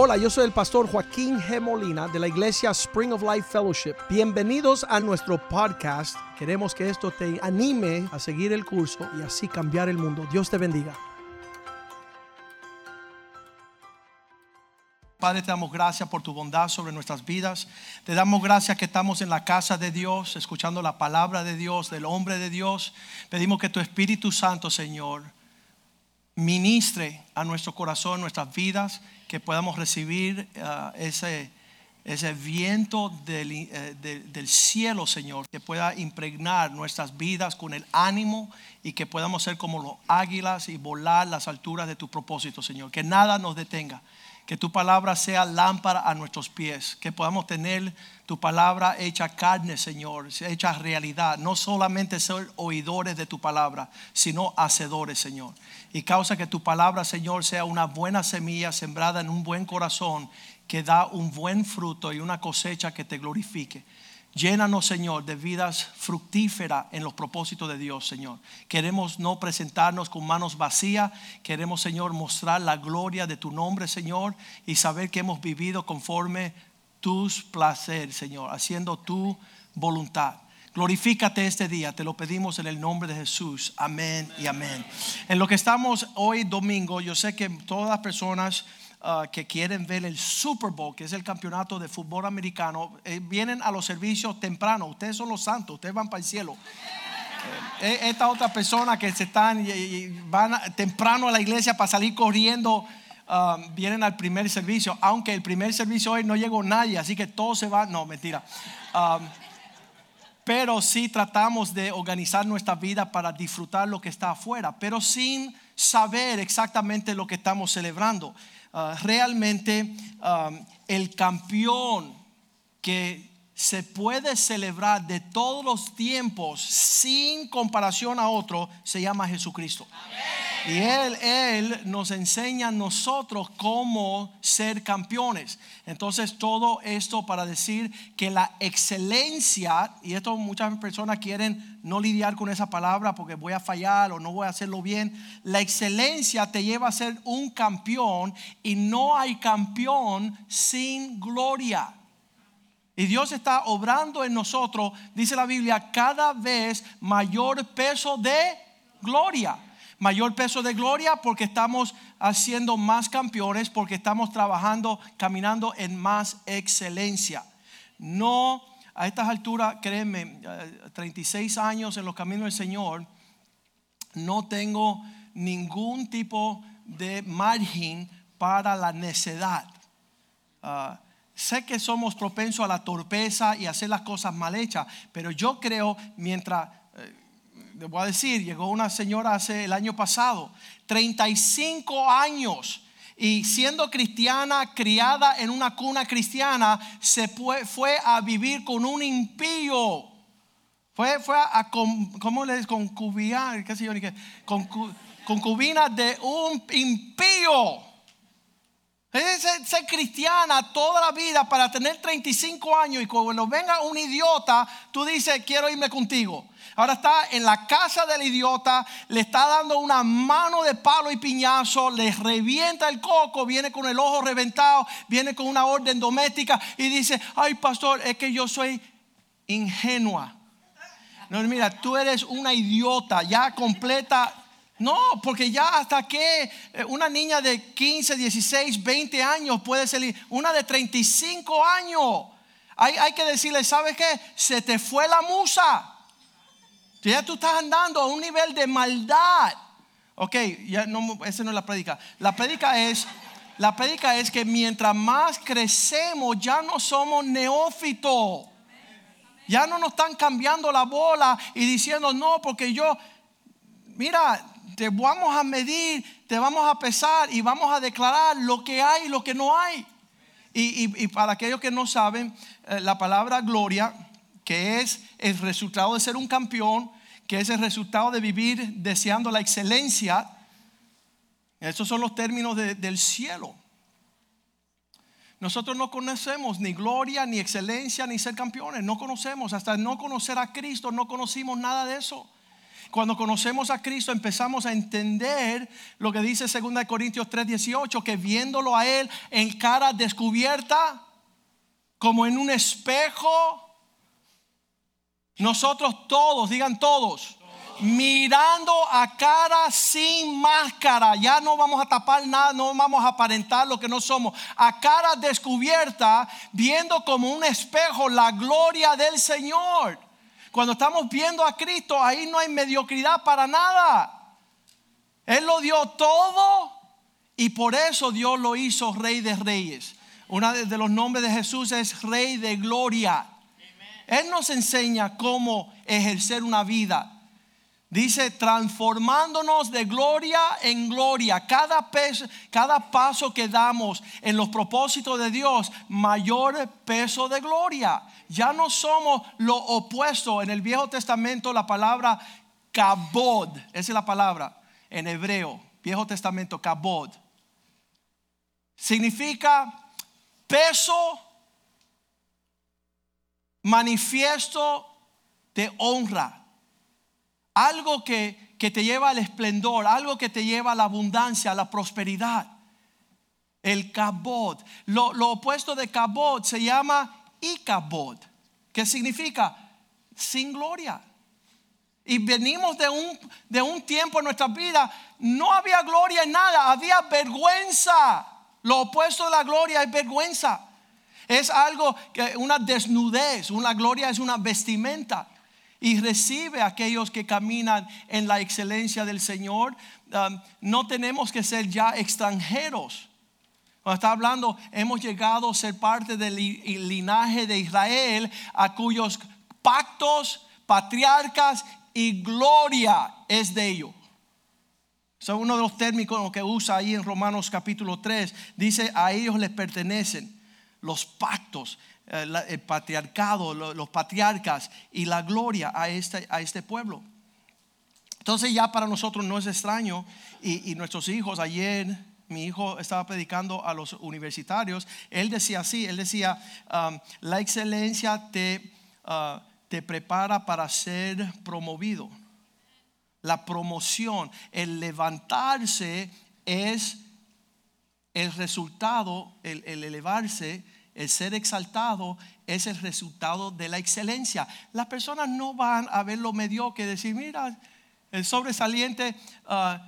Hola, yo soy el pastor Joaquín G. Molina de la iglesia Spring of Life Fellowship. Bienvenidos a nuestro podcast. Queremos que esto te anime a seguir el curso y así cambiar el mundo. Dios te bendiga. Padre, te damos gracias por tu bondad sobre nuestras vidas. Te damos gracias que estamos en la casa de Dios, escuchando la palabra de Dios, del hombre de Dios. Pedimos que tu Espíritu Santo, Señor, ministre a nuestro corazón, nuestras vidas, que podamos recibir uh, ese, ese viento del, eh, de, del cielo, Señor, que pueda impregnar nuestras vidas con el ánimo y que podamos ser como los águilas y volar las alturas de tu propósito, Señor. Que nada nos detenga. Que tu palabra sea lámpara a nuestros pies. Que podamos tener tu palabra hecha carne, Señor, hecha realidad. No solamente ser oidores de tu palabra, sino hacedores, Señor. Y causa que tu palabra, Señor, sea una buena semilla sembrada en un buen corazón que da un buen fruto y una cosecha que te glorifique. Llénanos, Señor, de vidas fructíferas en los propósitos de Dios, Señor. Queremos no presentarnos con manos vacías. Queremos, Señor, mostrar la gloria de tu nombre, Señor, y saber que hemos vivido conforme tus placeres, Señor, haciendo tu voluntad. Glorifícate este día, te lo pedimos en el nombre de Jesús. Amén y amén. En lo que estamos hoy domingo, yo sé que todas las personas uh, que quieren ver el Super Bowl, que es el campeonato de fútbol americano, eh, vienen a los servicios temprano. Ustedes son los santos, ustedes van para el cielo. Eh, esta otra persona que se están y, van temprano a la iglesia para salir corriendo. Um, vienen al primer servicio, aunque el primer servicio hoy no llegó nadie, así que todo se va, no, mentira. Um, pero sí tratamos de organizar nuestra vida para disfrutar lo que está afuera, pero sin saber exactamente lo que estamos celebrando. Uh, realmente el campeón que se puede celebrar de todos los tiempos sin comparación a otro se llama Jesucristo. Y él, él nos enseña a nosotros cómo ser campeones. Entonces todo esto para decir que la excelencia, y esto muchas personas quieren no lidiar con esa palabra porque voy a fallar o no voy a hacerlo bien, la excelencia te lleva a ser un campeón y no hay campeón sin gloria. Y Dios está obrando en nosotros, dice la Biblia, cada vez mayor peso de gloria. Mayor peso de gloria porque estamos haciendo más campeones, porque estamos trabajando, caminando en más excelencia. No, a estas alturas, créeme, 36 eh, años en los caminos del Señor, no tengo ningún tipo de margen para la necedad. Uh, Sé que somos propensos a la torpeza y hacer las cosas mal hechas, pero yo creo, mientras, eh, le voy a decir, llegó una señora hace el año pasado, 35 años, y siendo cristiana, criada en una cuna cristiana, se fue, fue a vivir con un impío. Fue, fue a, ¿cómo le concubinar? ¿Qué sé yo? concubina de un impío. Ser, cristiana toda la vida para tener 35 años y cuando venga un idiota, tú dices, quiero irme contigo. Ahora está en la casa del idiota, le está dando una mano de palo y piñazo, le revienta el coco, viene con el ojo reventado, viene con una orden doméstica y dice, ay pastor, es que yo soy ingenua. No, mira, tú eres una idiota ya completa no, porque ya hasta que eh, una niña de 15, 16, 20 años puede salir, una de 35 años, hay, hay que decirle, ¿sabes qué? Se te fue la musa. Ya tú estás andando a un nivel de maldad. Ok, ya no, esa no es la predica. La predica es, la predica es que mientras más crecemos ya no somos neófitos. Ya no nos están cambiando la bola y diciendo, no, porque yo, mira, te vamos a medir, te vamos a pesar y vamos a declarar lo que hay y lo que no hay. Y, para aquellos que no saben, eh, la palabra gloria, que es el resultado de ser un campeón, que es el resultado de vivir deseando la excelencia, esos son los términos del cielo. Nosotros no conocemos ni gloria, ni excelencia, ni ser campeones. No conocemos. Hasta no conocer a Cristo, no conocimos nada de eso. Cuando conocemos a Cristo empezamos a entender lo que dice 2 Corintios 3:18, que viéndolo a Él en cara descubierta, como en un espejo, nosotros todos, digan todos, mirando a cara sin máscara. Ya no vamos a tapar nada, no vamos a aparentar lo que no somos. A cara descubierta, viendo como un espejo la gloria del Señor. Cuando estamos viendo a Cristo, ahí no hay mediocridad para nada. Él lo dio todo y por eso Dios lo hizo Rey de Reyes. Uno de los nombres de Jesús es Rey de Gloria. Él nos enseña cómo ejercer una vida Dice, transformándonos de gloria en gloria. Cada, cada paso que damos en los propósitos de Dios, mayor peso de gloria. Ya no somos lo opuesto. En el Viejo Testamento la palabra kabod, esa es la palabra en hebreo, Viejo Testamento, kabod. Significa peso manifiesto de honra algo que, te lleva al esplendor, algo que te lleva a la abundancia, a la prosperidad. El kabod. Lo, opuesto de kabod se llama ikabod, que significa sin gloria. Y venimos de un, de un tiempo en nuestra vida, no había gloria en nada, había vergüenza. Lo opuesto de la gloria es vergüenza. Es algo que una desnudez, una gloria es una vestimenta y recibe a aquellos que caminan en la excelencia del Señor. No tenemos que ser ya extranjeros. Cuando está hablando, hemos llegado a ser parte del linaje de Israel, a cuyos pactos, patriarcas y gloria es de ellos. Es uno de los términos que usa ahí en Romanos capítulo 3. Dice, a ellos les pertenecen los pactos, eh, el patriarcado, los patriarcas y la gloria a este, a este pueblo. Entonces ya para nosotros no es extraño y, nuestros hijos, ayer mi hijo estaba predicando a los universitarios, él decía así, él decía, um, la excelencia te, uh, te prepara para ser promovido. La promoción, el levantarse es el resultado, el, el elevarse el ser exaltado es el resultado de la excelencia. Las personas no van a ver lo mediocre, decir, mira, el sobresaliente ah,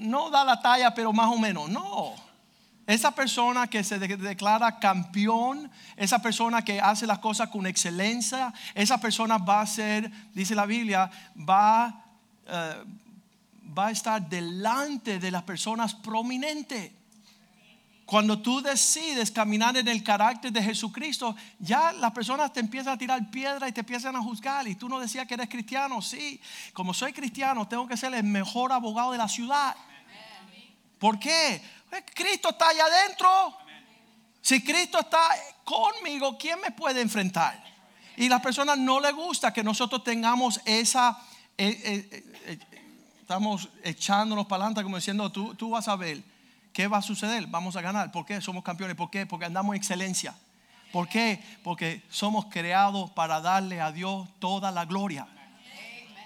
no da la talla, pero más o menos. No. Esa persona que se declara campeón, esa persona que hace las cosas con excelencia, esa persona va a ser, dice la Biblia, va, eh, va a estar delante de las personas prominentes. Cuando tú decides caminar en el carácter de Jesucristo, ya las personas te empiezan a tirar piedra y te empiezan a juzgar. Y tú no decías que eres cristiano. Sí, como soy cristiano, tengo que ser el mejor abogado de la ciudad. ¿Por qué? Pues Cristo está allá adentro. Si Cristo está conmigo, ¿quién me puede enfrentar? Y las personas no les gusta que nosotros tengamos esa... Eh, eh, eh, estamos echándonos para adelante como diciendo, tú, tú vas a ver ¿Qué va a suceder? Vamos a ganar. ¿Por qué somos campeones? ¿Por qué? Porque andamos en excelencia. ¿Por qué? Porque somos creados para darle a Dios toda la gloria.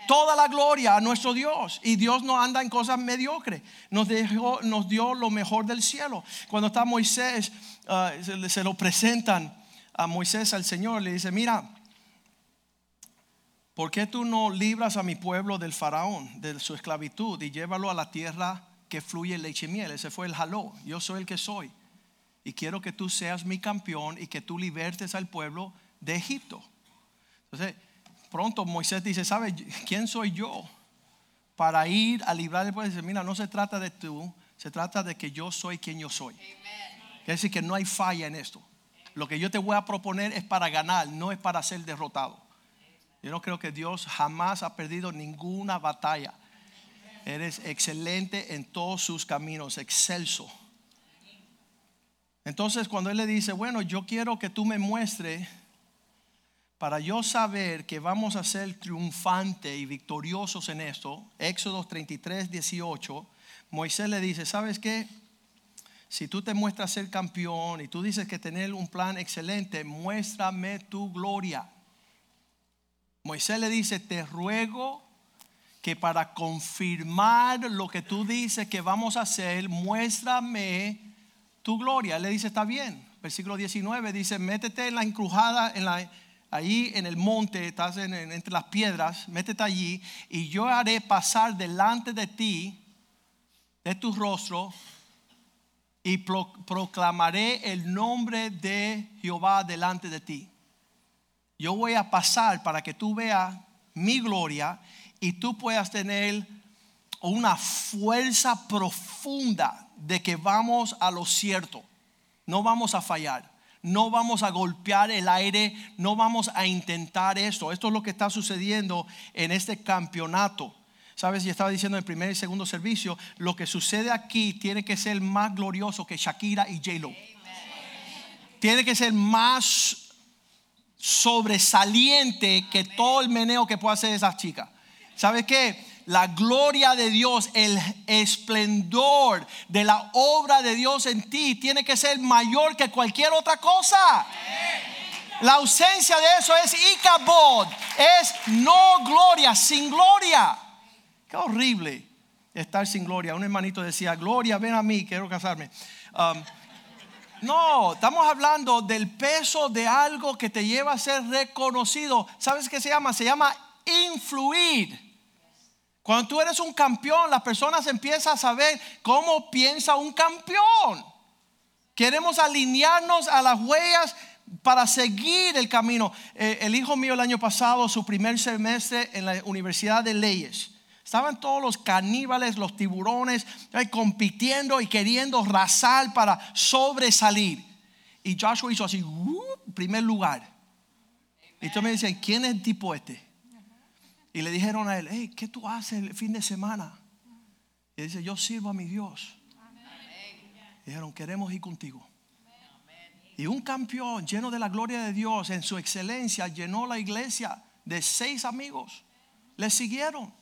Toda la gloria a nuestro Dios. Y Dios no anda en cosas mediocres. Nos, dejó, nos dio lo mejor del cielo. Cuando está Moisés, ah, se, lo presentan a Moisés al Señor. Le dice, mira, ¿por qué tú no libras a mi pueblo del faraón, de su esclavitud, y llévalo a la tierra que fluye leche y miel. Ese fue el jaló. Yo soy el que soy. Y quiero que tú seas mi campeón y que tú libertes al pueblo de Egipto. Entonces, pronto Moisés dice, ¿sabes quién soy yo? Para ir a librar al pueblo. Dice, mira, no se trata de tú, se trata de que yo soy quien yo soy. Quiere decir que no hay falla en esto. Lo que yo te voy a proponer es para ganar, no es para ser derrotado. Yo no creo que Dios jamás ha perdido ninguna batalla. Eres excelente en todos sus caminos, excelso. Entonces cuando él le dice, bueno, yo quiero que tú me muestres para yo saber que vamos a ser triunfantes y victoriosos en esto, Éxodo 33, 18, Moisés le dice, ¿sabes qué? Si tú te muestras ser campeón y tú dices que tener un plan excelente, muéstrame tu gloria. Moisés le dice, te ruego que para confirmar lo que tú dices que vamos a hacer, muéstrame tu gloria. Él le dice, está bien. Versículo 19 dice, métete en la encrujada, en la, ahí en el monte, estás entre las piedras, métete allí y yo haré pasar delante de ti, de tu rostro, y proclamaré el nombre de Jehová delante de ti. Yo voy a pasar para que tú veas mi gloria y tú puedas tener una fuerza profunda de que vamos a lo cierto. No vamos a fallar. No vamos a golpear el aire, no vamos a intentar esto. Esto es lo que está sucediendo en este campeonato. Sabes, y estaba diciendo en el primer y segundo servicio, lo que sucede aquí tiene que ser más glorioso que Shakira y J-Lo. Tiene que ser más sobresaliente que todo el meneo que pueda hacer esa chica. ¿Sabes qué? La gloria de Dios, el esplendor de la obra de Dios en ti tiene que ser mayor que cualquier otra cosa. La ausencia de eso es ikabod, es no gloria, sin gloria. Qué horrible estar sin gloria. Un hermanito decía, gloria, ven a mí, quiero casarme. Um, no, estamos hablando del peso de algo que te lleva a ser reconocido. ¿Sabes qué se llama? Se llama influir. Cuando tú eres un campeón, las personas empiezan a saber cómo piensa un campeón. Queremos alinearnos a las huellas para seguir el camino. Eh, el hijo mío el año pasado, su primer semestre en la Universidad de Leyes, estaban todos los caníbales, los tiburones, compitiendo y queriendo razar para sobresalir. Y Joshua hizo así, primer lugar. Y tú me dicen, ¿quién es el tipo este? Y le dijeron a él, hey, ¿qué tú haces el fin de semana? Y dice, yo sirvo a mi Dios. Dijeron, queremos ir contigo. Y un campeón lleno de la gloria de Dios, en su excelencia, llenó la iglesia de seis amigos. Le siguieron.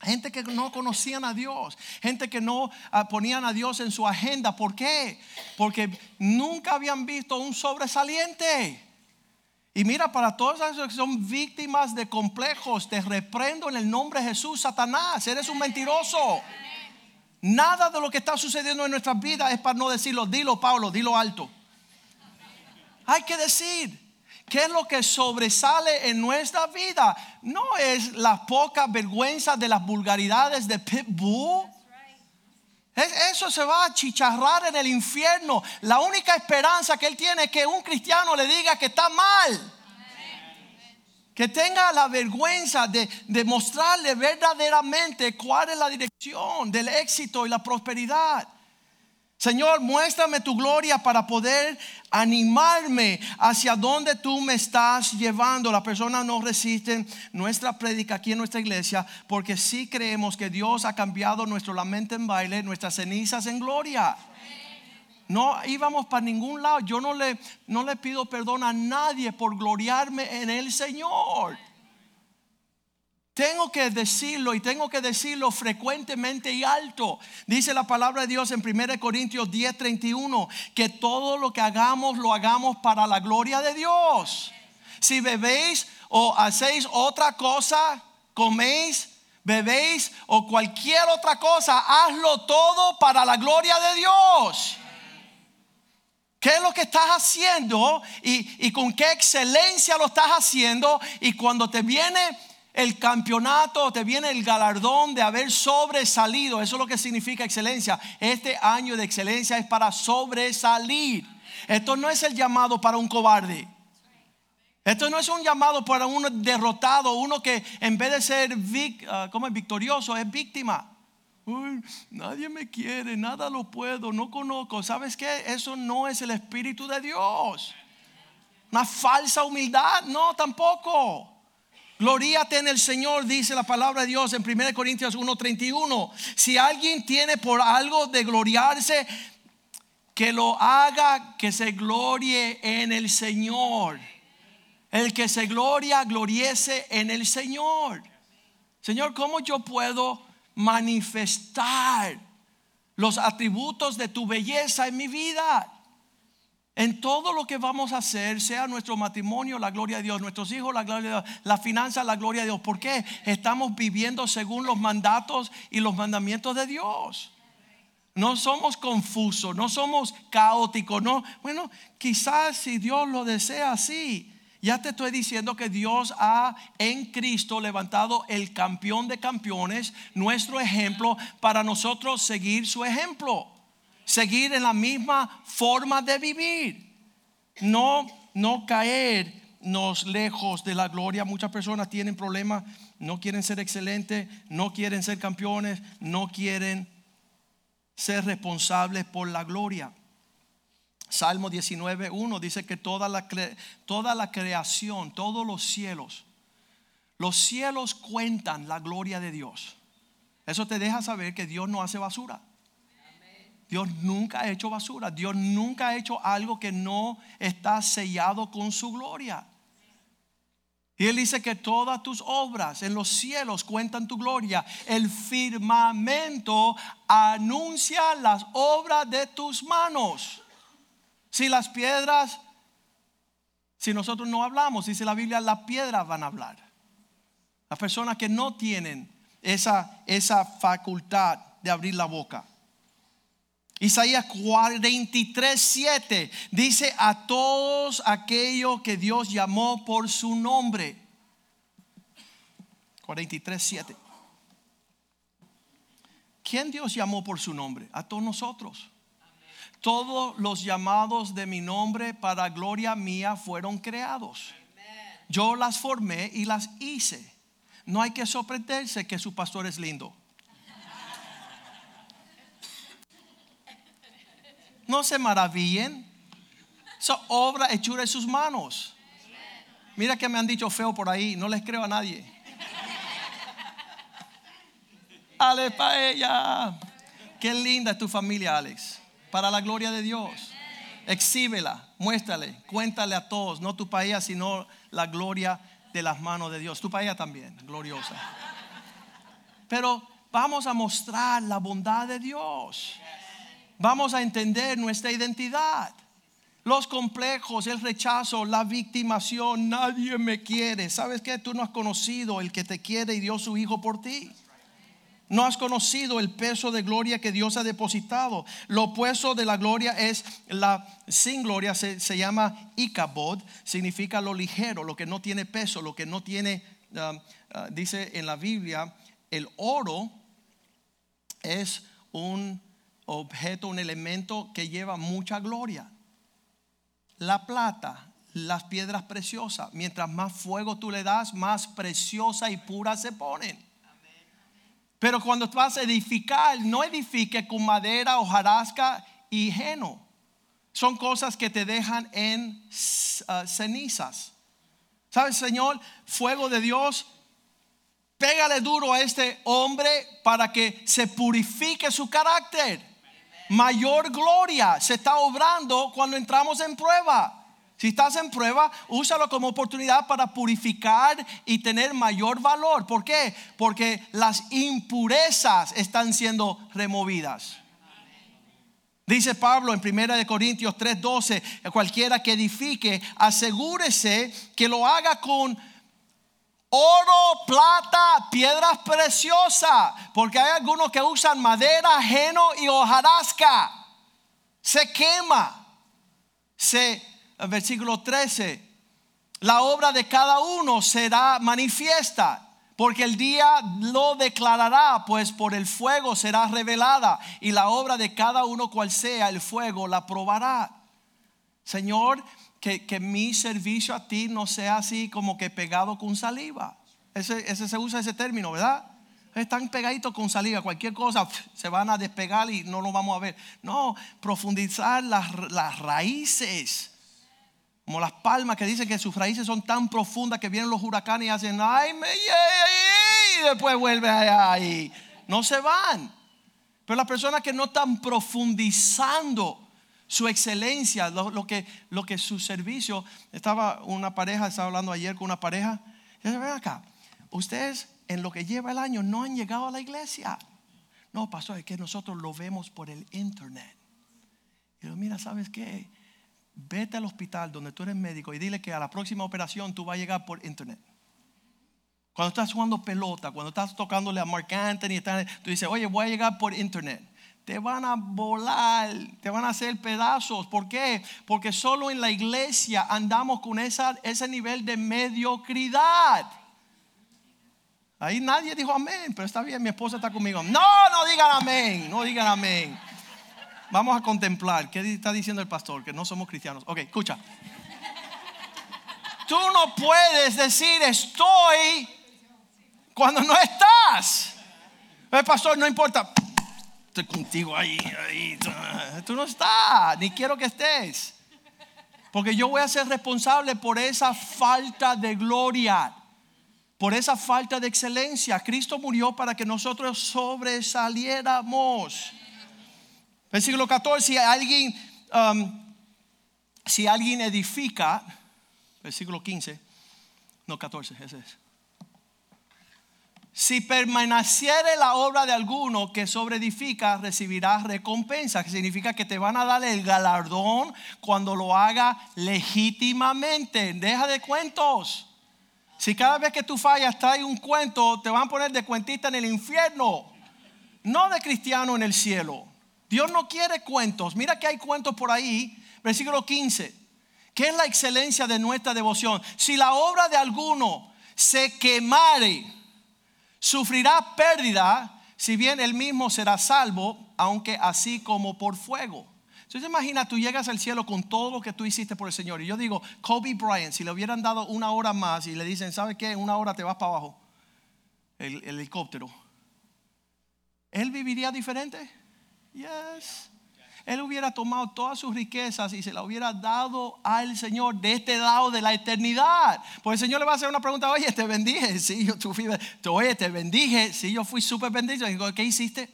Gente que no conocían a Dios, gente que no ah, ponían a Dios en su agenda. ¿Por qué? Porque nunca habían visto un sobresaliente. Y mira, para todos esos que son víctimas de complejos, te reprendo en el nombre de Jesús, Satanás, eres un mentiroso. Nada de lo que está sucediendo en nuestras vidas es para no decirlo. Dilo, Pablo, dilo alto. Hay que decir, ¿Qué es lo que sobresale en nuestra vida? No es la poca vergüenza de las vulgaridades de Pitbull. Eso se va a chicharrar en el infierno. La única esperanza que él tiene es que un cristiano le diga que está mal. Que tenga la vergüenza de, de mostrarle verdaderamente cuál es la dirección del éxito y la prosperidad. Señor, muéstrame tu gloria para poder animarme hacia donde tú me estás llevando. Las personas no resisten nuestra prédica aquí en nuestra iglesia porque sí creemos que Dios ha cambiado nuestro lamento en baile, nuestras cenizas en gloria. No íbamos para ningún lado. Yo no le, no le pido perdón a nadie por gloriarme en el Señor. Tengo que decirlo y tengo que decirlo frecuentemente y alto. Dice la palabra de Dios en 1 Corintios 10, 31, que todo lo que hagamos lo hagamos para la gloria de Dios. Si bebéis o hacéis otra cosa, coméis, bebéis o cualquier otra cosa, hazlo todo para la gloria de Dios. ¿Qué es lo que estás haciendo y, y con qué excelencia lo estás haciendo? Y cuando te viene el campeonato, te viene el galardón de haber sobresalido. Eso es lo que significa excelencia. Este año de excelencia es para sobresalir. Esto no es el llamado para un cobarde. Esto no es un llamado para uno derrotado, uno que en vez de ser ah, como victorioso es víctima. nadie me quiere, nada lo puedo, no conozco. ¿Sabes qué? Eso no es el Espíritu de Dios. Una falsa humildad, no, tampoco. Gloríate en el Señor, dice la palabra de Dios en 1 Corintios 1:31. Si alguien tiene por algo de gloriarse, que lo haga, que se glorie en el Señor. El que se gloria, gloriese en el Señor. Señor, ¿cómo yo puedo manifestar los atributos de tu belleza en mi vida? En todo lo que vamos a hacer, sea nuestro matrimonio, la gloria de Dios, nuestros hijos, la gloria de Dios, la finanza, la gloria de Dios. ¿Por qué? Estamos viviendo según los mandatos y los mandamientos de Dios. No somos confusos, no somos caóticos, no. Bueno, quizás si Dios lo desea así, ya te estoy diciendo que Dios ha en Cristo levantado el campeón de campeones, nuestro ejemplo, para nosotros seguir su ejemplo, seguir en la misma forma de vivir, no, no caernos lejos de la gloria. Muchas personas tienen problemas, no quieren ser excelentes, no quieren ser campeones, no quieren ser responsables por la gloria. Salmo 19.1 dice que toda la, toda la creación, todos los cielos, los cielos cuentan la gloria de Dios. Eso te deja saber que Dios no hace basura. Dios nunca ha hecho basura. Dios nunca ha hecho algo que no está sellado con su gloria. Y Él dice que todas tus obras en los cielos cuentan tu gloria. El firmamento anuncia las obras de tus manos. Si las piedras, si nosotros no hablamos, dice la Biblia, las piedras van a hablar. Las personas que no tienen esa, esa facultad de abrir la boca. Isaías 43, 7 dice a todos aquellos que Dios llamó por su nombre. 43, 7. ¿Quién Dios llamó por su nombre? A todos nosotros. Todos los llamados de mi nombre para gloria mía fueron creados. Yo las formé y las hice. No hay que sorprenderse que su pastor es lindo. No se maravillen. Esa obra hechura de sus manos. Mira que me han dicho feo por ahí. No les creo a nadie. Ale para ella. Qué linda es tu familia, Alex para la gloria de Dios. Exhíbela, muéstrale, cuéntale a todos, no tu país, sino la gloria de las manos de Dios. Tu país también, gloriosa. Pero vamos a mostrar la bondad de Dios. Vamos a entender nuestra identidad. Los complejos, el rechazo, la victimación, nadie me quiere. ¿Sabes qué? Tú no has conocido el que te quiere y dio su hijo por ti. No has conocido el peso de gloria que Dios ha depositado. Lo opuesto de la gloria es la sin gloria, se, llama ikabod, significa lo ligero, lo que no tiene peso, lo que no tiene, um, uh, dice en la Biblia, el oro es un objeto, un elemento que lleva mucha gloria. La plata, las piedras preciosas, mientras más fuego tú le das, más preciosa y pura se ponen. Pero cuando vas a edificar, no edifique con madera, hojarasca y heno. Son cosas que te dejan en uh, cenizas. ¿Sabes, Señor? Fuego de Dios, pégale duro a este hombre para que se purifique su carácter. Mayor gloria se está obrando cuando entramos en prueba. Si estás en prueba, úsalo como oportunidad para purificar y tener mayor valor. ¿Por qué? Porque las impurezas están siendo removidas. Dice Pablo en 1 Corintios 3:12, cualquiera que edifique, asegúrese que lo haga con oro, plata, piedras preciosas, porque hay algunos que usan madera, heno y hojarasca. Se quema, se versículo 13, la obra de cada uno será manifiesta, porque el día lo declarará, pues por el fuego será revelada, y la obra de cada uno cual sea el fuego la probará. Señor, que, mi servicio a ti no sea así como que pegado con saliva. Ese, ese se usa ese término, ¿verdad? Están pegaditos con saliva, cualquier cosa se van a despegar y no lo vamos a ver. No, profundizar las, las raíces como las palmas que dicen que sus raíces son tan profundas que vienen los huracanes y hacen, ay, me, y después vuelve ahí. No se van. Pero las personas que no están profundizando su excelencia, lo, que, lo que su servicio, estaba una pareja, estaba hablando ayer con una pareja, dice, ven acá, ustedes en lo que lleva el año no han llegado a la iglesia. No, pasó es que nosotros lo vemos por el internet. Y yo, mira, ¿sabes qué? vete al hospital donde tú eres médico y dile que a la próxima operación tú vas a llegar por internet. Cuando estás jugando pelota, cuando estás tocándole a Mark Anthony, tú dices, oye, voy a llegar por internet. Te van a volar, te van a hacer pedazos. ¿Por qué? Porque solo en la iglesia andamos con esa, ese nivel de mediocridad. Ahí nadie dijo amén, pero está bien, mi esposa está conmigo. No, no digan amén, no digan amén. Vamos a contemplar. ¿Qué está diciendo el pastor? Que no somos cristianos. Ok, escucha. Tú no puedes decir estoy cuando no estás. El pastor, no importa. Estoy contigo ahí, ahí. Tú no estás, ni quiero que estés. Porque yo voy a ser responsable por esa falta de gloria por esa falta de excelencia. Cristo murió para que nosotros sobresaliéramos. Versículo 14, si alguien, um, si alguien edifica, versículo 15, no 14, ese es. Si permaneciere la obra de alguno que sobreedifica, recibirá recompensa, que significa que te van a dar el galardón cuando lo haga legítimamente. Deja de cuentos. Si cada vez que tú fallas trae un cuento, te van a poner de cuentista en el infierno, no de cristiano en el cielo. Dios no quiere cuentos. Mira que hay cuentos por ahí, versículo 15. ¿Qué es la excelencia de nuestra devoción? Si la obra de alguno se quemare, sufrirá pérdida, si bien él mismo será salvo, aunque así como por fuego. Entonces imagina, tú llegas al cielo con todo lo que tú hiciste por el Señor. Y yo digo, Kobe Bryant, si le hubieran dado una hora más y le dicen, ¿sabes qué? Una hora te vas para abajo, el, el helicóptero. ¿Él viviría diferente? Yes. Él hubiera tomado todas sus riquezas y se las hubiera dado al Señor de este lado de la eternidad. Pues el Señor le va a hacer una pregunta, oye, te bendije. Sí, yo fui, oye, te bendije. Sí, yo fui súper bendito. Digo, ¿qué hiciste?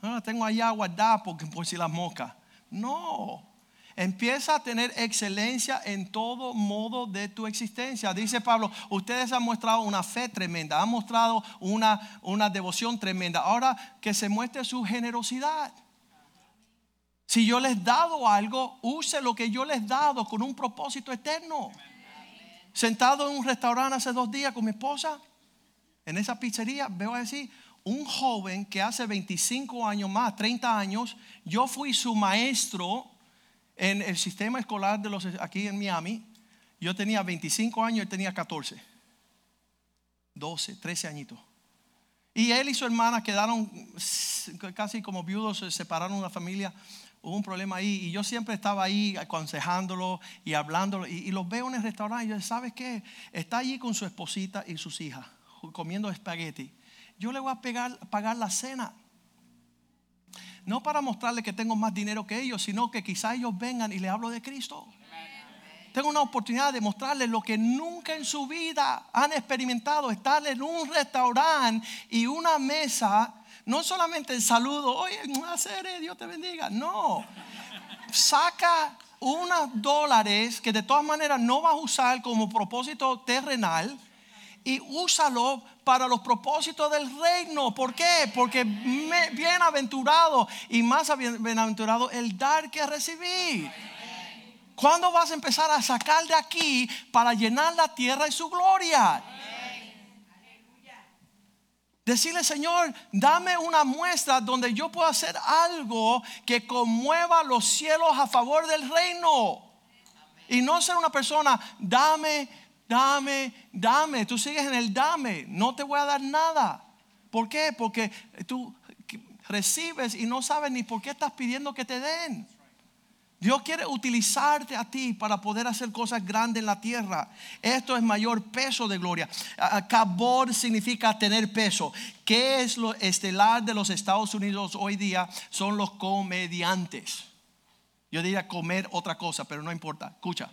No, tengo allá guardada porque por si las moscas. No. Empieza a tener excelencia en todo modo de tu existencia. Dice Pablo, ustedes han mostrado una fe tremenda, han mostrado una, una devoción tremenda. Ahora que se muestre su generosidad. Si yo les he dado algo, use lo que yo les he dado con un propósito eterno. Sentado en un restaurante hace dos días con mi esposa, en esa pizzería, veo a decir, un joven que hace 25 años más, 30 años, yo fui su maestro en el sistema escolar de los aquí en Miami. Yo tenía 25 años, él tenía 14, 12, 13 añitos. Y él y su hermana quedaron casi como viudos, se separaron una familia, hubo un problema ahí. Y yo siempre estaba ahí aconsejándolo y hablándolo. Y, los veo en el restaurante y yo, ¿sabes qué? Está allí con su esposita y sus hijas, comiendo espagueti yo le voy a pagar la cena. No para mostrarle que tengo más dinero que ellos, sino que quizás ellos vengan y le hablo de Cristo. Tengo una oportunidad de mostrarles lo que nunca en su vida han experimentado, estar en un restaurante y una mesa, no solamente el saludo, oye, hacer, Dios te bendiga, no, saca unos dólares que de todas maneras no vas a usar como propósito terrenal y úsalo para los propósitos del reino. ¿Por qué? Porque bienaventurado y más bienaventurado el dar que recibir. ¿Cuándo vas a empezar a sacar de aquí para llenar la tierra y su gloria? Decirle, Señor, dame una muestra donde yo pueda hacer algo que conmueva los cielos a favor del reino. Y no ser una persona, dame dame, dame. Tú sigues en el dame, no te voy a dar nada. ¿Por qué? Porque tú recibes y no sabes ni por qué estás pidiendo que te den. Dios quiere utilizarte a ti para poder hacer cosas grandes en la tierra. Esto es mayor peso de gloria. Cabor significa tener peso. ¿Qué es lo estelar de los Estados Unidos hoy día? Son los comediantes. Yo diría comer otra cosa, pero no importa. Escucha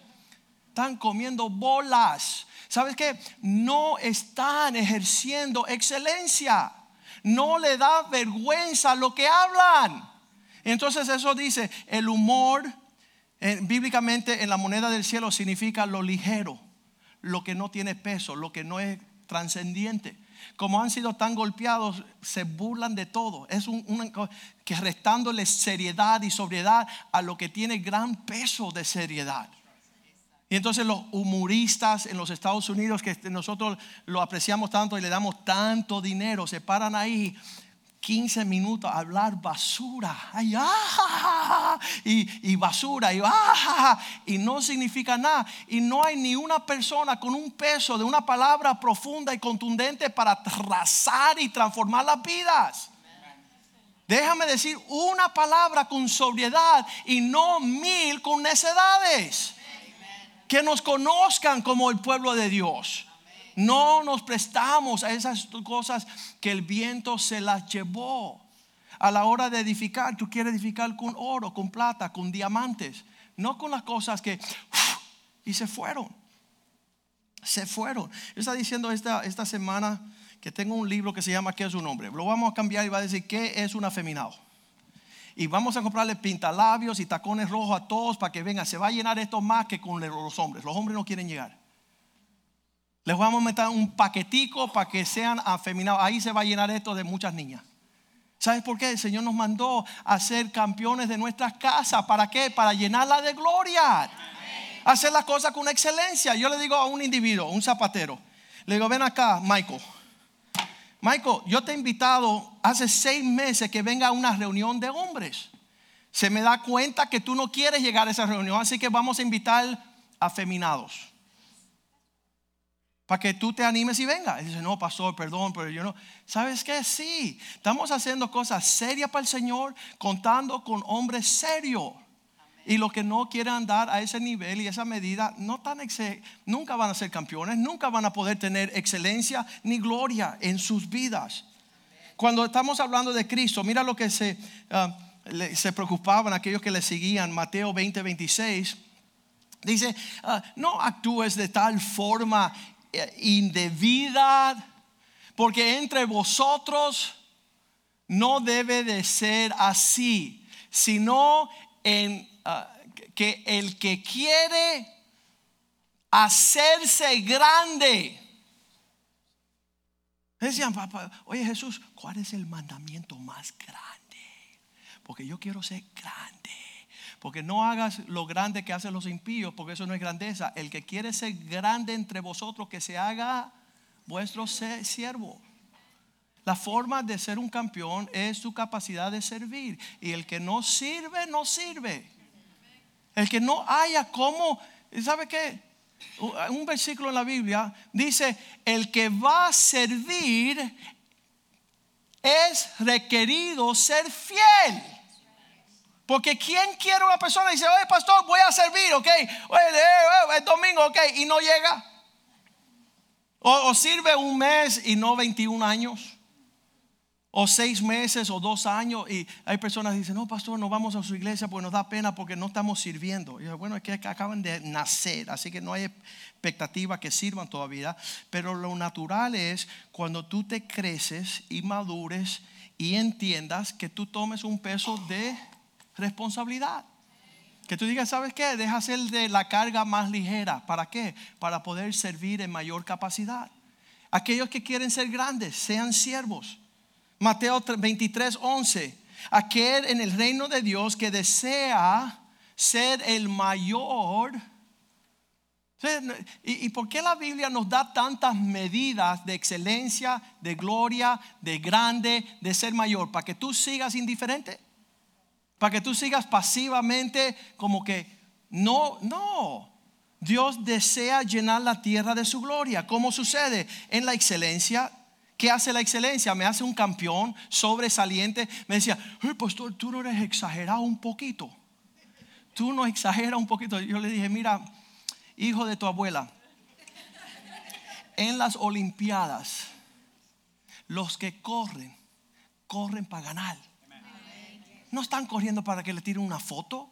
están comiendo bolas. ¿Sabes qué? No están ejerciendo excelencia. No le da vergüenza lo que hablan. Entonces eso dice, el humor bíblicamente en la moneda del cielo significa lo ligero, lo que no tiene peso, lo que no es trascendiente. como han sido tan golpeados, se burlan de todo. Es un, una que restándole seriedad y sobriedad a lo que tiene gran peso de seriedad. Y entonces los humoristas en los Estados Unidos, que nosotros lo apreciamos tanto y le damos tanto dinero, se paran ahí 15 minutos a hablar basura. Ay, ah, y, y, basura. Y, ah, y no significa nada. Y no hay ni una persona con un peso de una palabra profunda y contundente para trazar y transformar las vidas. Déjame decir una palabra con sobriedad y no mil con necedades que nos conozcan como el pueblo de Dios. No nos prestamos a esas cosas que el viento se las llevó. A la hora de edificar, tú quieres edificar con oro, con plata, con diamantes, no con las cosas que... Y se fueron. Se fueron. Está diciendo esta, esta semana que tengo un libro que se llama ¿Qué es un hombre? Lo vamos a cambiar y va a decir ¿Qué es un afeminado? y vamos a comprarle pintalabios y tacones rojos a todos para que vengan. Se va a llenar esto más que con los hombres. Los hombres no quieren llegar. Les vamos a meter un paquetico para que sean afeminados. Ahí se va a llenar esto de muchas niñas. ¿Sabes por qué? El Señor nos mandó a ser campeones de nuestras casas. ¿Para qué? Para llenarla de gloria. Hacer las cosas con excelencia. Yo le digo a un individuo, un zapatero, le digo, ven acá, Michael. Michael, yo te he invitado hace seis meses que venga a una reunión de hombres. Se me da cuenta que tú no quieres llegar a esa reunión, así que vamos a invitar a feminados. Para que tú te animes y venga. Y dice, no, pastor, perdón, pero yo no. ¿Sabes qué? Sí, estamos haciendo cosas serias para el Señor, contando con hombres serios. Y los que no quieren andar a ese nivel y esa medida, no tan nunca van a ser campeones, nunca van a poder tener excelencia ni gloria en sus vidas. Cuando estamos hablando de Cristo, mira lo que se, ah, se preocupaban aquellos que le seguían, Mateo 20, 26. Dice, ah, no actúes de tal forma indebida, porque entre vosotros no debe de ser así, sino en Ah, que el que quiere hacerse grande, decían, papá, oye Jesús, ¿cuál es el mandamiento más grande? Porque yo quiero ser grande. Porque no hagas lo grande que hacen los impíos, porque eso no es grandeza. El que quiere ser grande entre vosotros, que se haga vuestro siervo. La forma de ser un campeón es su capacidad de servir. Y el que no sirve, no sirve. El que no haya cómo, ¿sabe qué? Un versículo en la Biblia dice, el que va a servir es requerido ser fiel. Porque ¿quién quiere una persona y dice, oye pastor, voy a servir, ok? Oye, es domingo, ok, y no llega? O, sirve un mes y no 21 años o seis meses o dos años y hay personas que dicen, no, pastor, no vamos a su iglesia porque nos da pena porque no estamos sirviendo. Y bueno, es que acaban de nacer, así que no hay expectativa que sirvan todavía. Pero lo natural es cuando tú te creces y madures y entiendas que tú tomes un peso de responsabilidad. Que tú digas, ¿sabes qué? Deja hacer de la carga más ligera. ¿Para qué? Para poder servir en mayor capacidad. Aquellos que quieren ser grandes, sean siervos Mateo 23, 11. Aquel en el reino de Dios que desea ser el mayor. ¿Y, por qué la Biblia nos da tantas medidas de excelencia, de gloria, de grande, de ser mayor? ¿Para que tú sigas indiferente? ¿Para que tú sigas pasivamente como que no, no? Dios desea llenar la tierra de su gloria. ¿Cómo sucede? En la excelencia ¿Qué hace la excelencia? Me hace un campeón sobresaliente. Me decía, hey, pastor, tú no eres exagerado un poquito. Tú no exageras un poquito. Yo le dije, mira, hijo de tu abuela, en las Olimpiadas, los que corren, corren para ganar. No están corriendo para que le tiren una foto.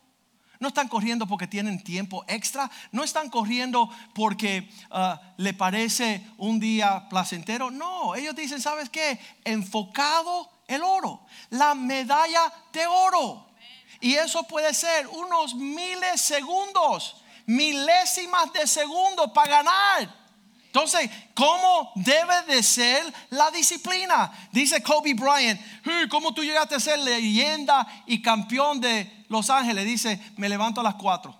No están corriendo porque tienen tiempo extra. No están corriendo porque ah, le parece un día placentero. No, ellos dicen, ¿sabes qué? Enfocado el oro. La medalla de oro. Y eso puede ser unos miles segundos, milésimas de segundos para ganar. Entonces, ¿cómo debe de ser la disciplina? Dice Kobe Bryant, ¿cómo tú llegaste a ser leyenda y campeón de Los Ángeles? Dice, me levanto a las cuatro.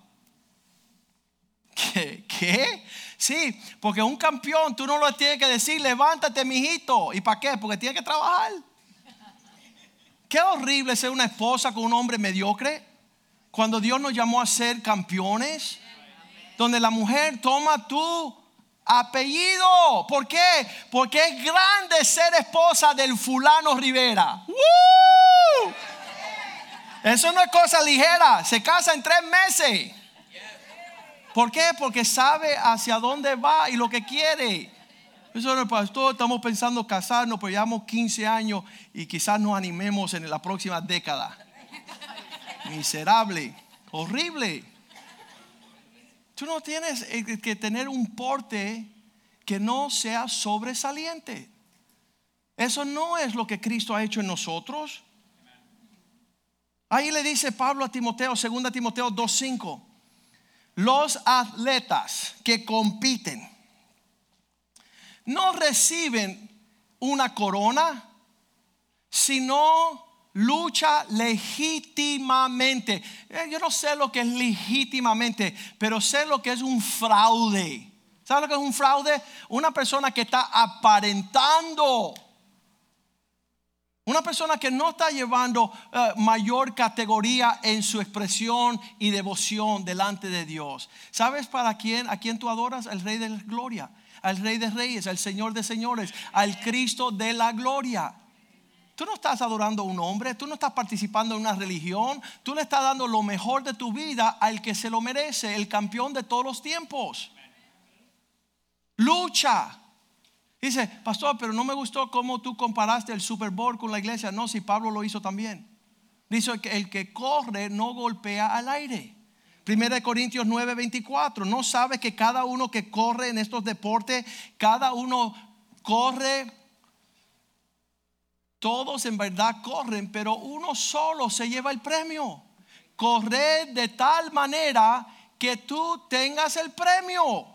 ¿Qué? Sí, porque un campeón tú no lo tienes que decir, levántate, mijito. ¿Y para qué? Porque tiene que trabajar. Qué horrible ser una esposa con un hombre mediocre. Cuando Dios nos llamó a ser campeones, donde la mujer toma tu apellido. ¿Por qué? Porque es grande ser esposa del fulano Rivera. Eso no es cosa ligera. Se casa en tres meses. ¿Por qué? Porque sabe hacia dónde va y lo que quiere. Eso es pastor, estamos pensando casarnos, pero llevamos 15 años y quizás nos animemos en la próxima década. Miserable, horrible. Tú no tienes eh, que tener un porte que no sea sobresaliente. Eso no es lo que Cristo ha hecho en nosotros. Ahí le dice Pablo a Timoteo, 2 Timoteo 2.5, los atletas que compiten no reciben una corona, sino lucha legítimamente. Eh, yo no sé lo que es legítimamente, pero sé lo que es un fraude. ¿Sabes lo que es un fraude? Una persona que está aparentando. Una persona que no está llevando eh, mayor categoría en su expresión y devoción delante de Dios. ¿Sabes para quién? ¿A quién tú adoras? El Rey de la Gloria, al Rey de Reyes, al Señor de Señores, al Cristo de la Gloria. Tú no estás adorando a un hombre, tú no estás participando en una religión, tú le estás dando lo mejor de tu vida al que se lo merece, el campeón de todos los tiempos. Lucha. Dice, pastor, pero no me gustó cómo tú comparaste el Super Bowl con la iglesia. No, si Pablo lo hizo también. Dice que el que corre no golpea al aire. Primera de Corintios 9, 24. No sabe que cada uno que corre en estos deportes, cada uno corre todos en verdad corren, pero uno solo se lleva el premio. Correr de tal manera que tú tengas el premio.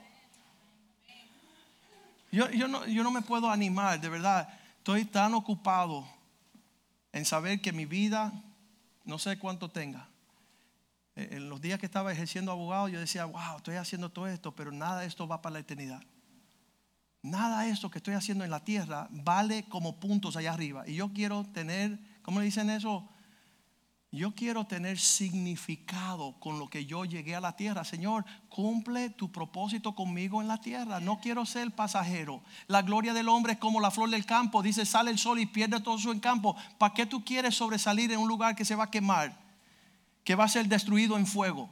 Yo, no, yo no me puedo animar, de verdad. Estoy tan ocupado en saber que mi vida, no sé cuánto tenga. Eh, en los días que estaba ejerciendo abogado, yo decía, wow, estoy haciendo todo esto, pero nada de esto va para la eternidad nada de esto que estoy haciendo en la tierra vale como puntos allá arriba. Y yo quiero tener, ¿cómo le dicen eso? Yo quiero tener significado con lo que yo llegué a la tierra. Señor, cumple tu propósito conmigo en la tierra. No quiero ser pasajero. La gloria del hombre es como la flor del campo. Dice, sale el sol y pierde todo su encampo. ¿Para qué tú quieres sobresalir en un lugar que se va a quemar? Que va a ser destruido en fuego.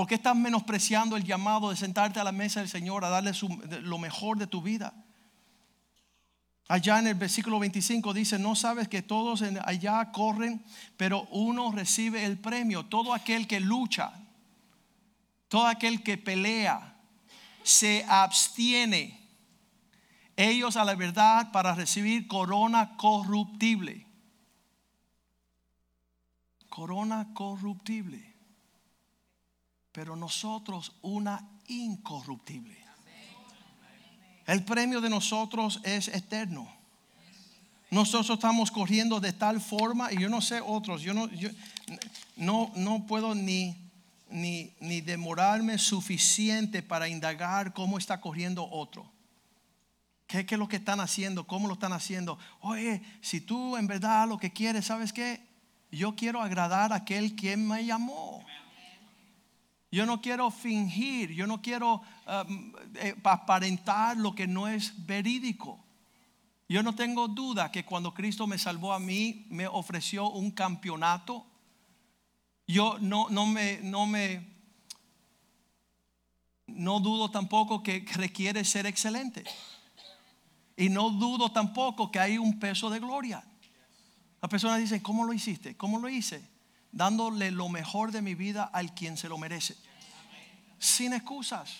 ¿Por qué estás menospreciando el llamado de sentarte a la mesa del Señor a darle lo mejor de tu vida? Allá en el versículo 25 dice, no sabes que todos allá corren, pero uno recibe el premio. Todo aquel que lucha, todo aquel que pelea, se abstiene. Ellos a la verdad para recibir corona corruptible. Corona corruptible pero nosotros una incorruptible. El premio de nosotros es eterno. Nosotros estamos corriendo de tal forma, y yo no sé otros, yo no, no, no puedo ni, ni, ni demorarme suficiente para indagar cómo está corriendo otro. ¿Qué, ¿Qué, es lo que están haciendo? ¿Cómo lo están haciendo? Oye, si tú en verdad lo que quieres, ¿sabes qué? Yo quiero agradar a aquel quien me llamó. Yo no quiero fingir, yo no quiero um, eh, aparentar lo que no es verídico. Yo no tengo duda que cuando Cristo me salvó a mí, me ofreció un campeonato. Yo no, no me, no me, no dudo tampoco que requiere ser excelente. Y no dudo tampoco que hay un peso de gloria. Las personas dicen, ¿cómo lo hiciste? ¿Cómo lo hice? dándole lo mejor de mi vida al quien se lo merece. Sin excusas.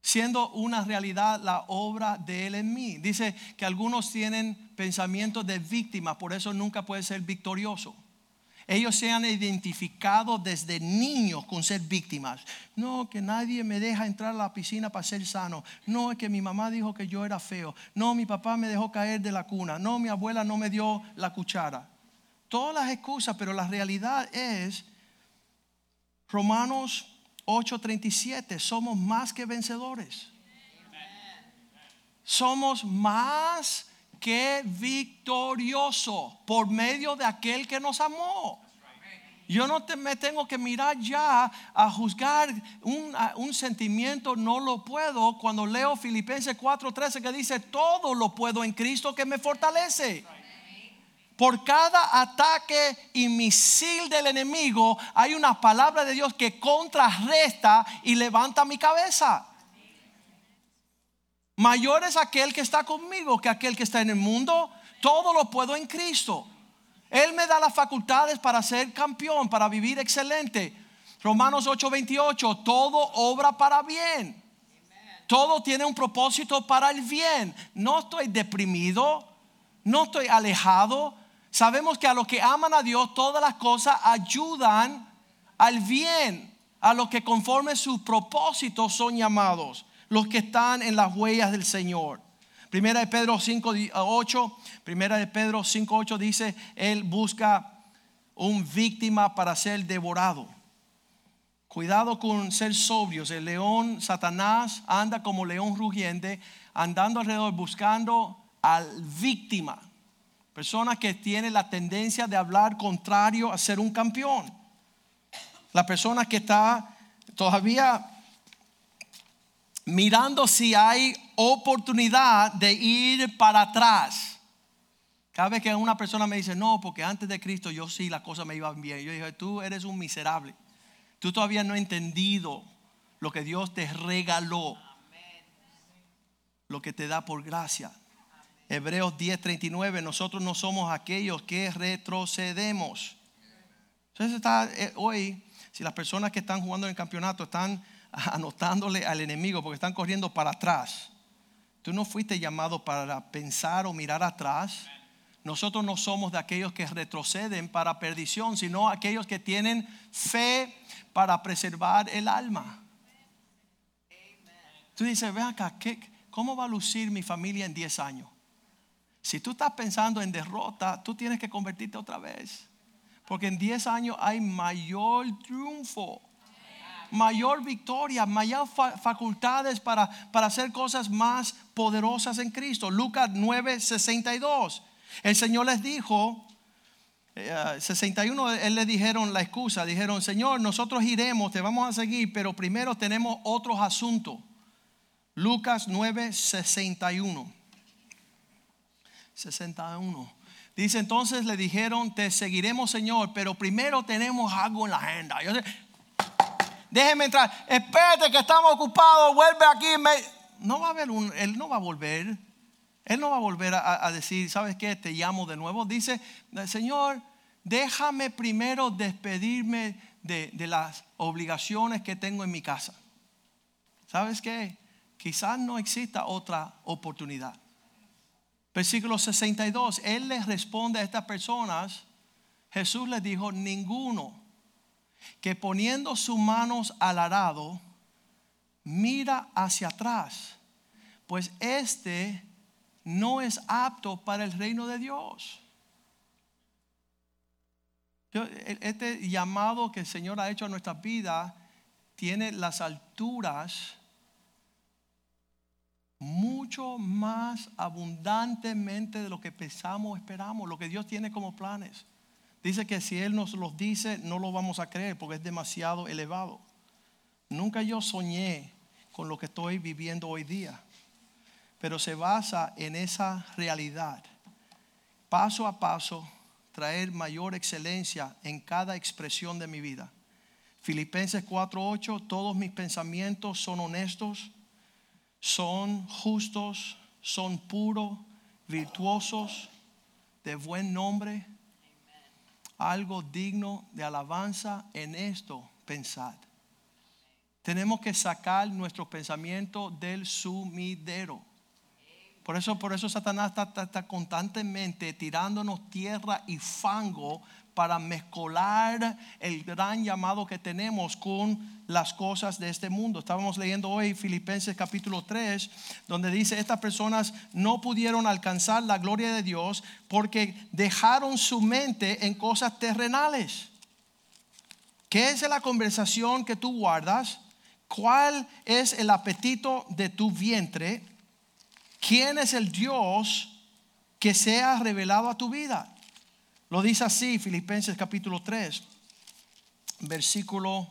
Siendo una realidad la obra de Él en mí. Dice que algunos tienen pensamientos de víctima, por eso nunca puede ser victorioso. Ellos se han identificado desde niños con ser víctimas. No, que nadie me deja entrar a la piscina para ser sano. No, es que mi mamá dijo que yo era feo. No, mi papá me dejó caer de la cuna. No, mi abuela no me dio la cuchara. Todas las excusas, pero la realidad es, Romanos 8:37, somos más que vencedores. Somos más que victorioso por medio de aquel que nos amó. Yo no me tengo que mirar ya a juzgar un, un, sentimiento, no lo puedo. Cuando leo Filipenses 4:13 que dice, todo lo puedo en Cristo que me fortalece. Por cada ataque y misil del enemigo hay una palabra de Dios que contrarresta y levanta mi cabeza. Mayor es aquel que está conmigo que aquel que está en el mundo. Todo lo puedo en Cristo. Él me da las facultades para ser campeón, para vivir excelente. Romanos 8:28, todo obra para bien. Todo tiene un propósito para el bien. No estoy deprimido, no estoy alejado. Sabemos que a los que aman a Dios todas las cosas ayudan al bien, a los que conforme sus propósitos son llamados los que están en las huellas del Señor. Primera de Pedro 5, 8, primera de Pedro 5, 8 dice, Él busca un víctima para ser devorado. Cuidado con ser sobrios. El león Satanás anda como león rugiente, andando alrededor buscando al víctima. Persona que tiene la tendencia de hablar contrario a ser un campeón. La persona que está todavía mirando si hay oportunidad de ir para atrás. Cada vez que una persona me dice, no, porque antes de Cristo yo sí, las cosas me iban bien. Yo dije, tú eres un miserable. Tú todavía no has entendido lo que Dios te regaló. Lo que te da por gracia. Hebreos 10:39, nosotros no somos aquellos que retrocedemos. Entonces está eh, hoy, si las personas que están jugando en el campeonato están anotándole al enemigo porque están corriendo para atrás. Tú no fuiste llamado para pensar o mirar atrás. Nosotros no somos de aquellos que retroceden para perdición, sino aquellos que tienen fe para preservar el alma. Tú dices, ve acá, ¿cómo va a lucir mi familia en 10 años? Si tú estás pensando en derrota, tú tienes que convertirte otra vez. Porque en 10 años hay mayor triunfo mayor victoria, mayor facultades para, para hacer cosas más poderosas en Cristo. Lucas 9, 62. El Señor les dijo, 61, eh, Él le dijeron la excusa, dijeron, Señor, nosotros iremos, te vamos a seguir, pero primero tenemos otros asuntos. Lucas 9, 61. 61. Dice entonces le dijeron, te seguiremos Señor, pero primero tenemos algo en la agenda. Déjeme entrar, espérate que estamos ocupados, vuelve aquí. No va a haber un, él no va a volver. Él no va a volver a, decir, ¿sabes qué? Te llamo de nuevo. Dice, Señor, déjame primero despedirme de, de las obligaciones que tengo en mi casa. ¿Sabes qué? Quizás no exista otra oportunidad. Versículo 62, Él les responde a estas personas, Jesús les dijo, ninguno que poniendo sus manos al arado, mira hacia atrás, pues este no es apto para el reino de Dios. Este llamado que el Señor ha hecho a nuestra vida tiene las alturas mucho más abundantemente de lo que pensamos o esperamos, lo que Dios tiene como planes. Dice que si Él nos los dice, no lo vamos a creer porque es demasiado elevado. Nunca yo soñé con lo que estoy viviendo hoy día, pero se basa en esa realidad. Paso a paso, traer mayor excelencia en cada expresión de mi vida. Filipenses 4:8, todos mis pensamientos son honestos, son justos, son puros, virtuosos, de buen nombre algo digno de alabanza en esto, pensad. Tenemos que sacar nuestro pensamiento del sumidero. Por eso, por eso Satanás está, constantemente tirándonos tierra y fango para mezcolar el gran llamado que tenemos con las cosas de este mundo. Estábamos leyendo hoy Filipenses capítulo 3, donde dice, estas personas no pudieron alcanzar la gloria de Dios porque dejaron su mente en cosas terrenales. ¿Qué es la conversación que tú guardas? ¿Cuál es el apetito de tu vientre? ¿Quién es el Dios que sea revelado a tu vida? Lo dice así, Filipenses capítulo 3, versículo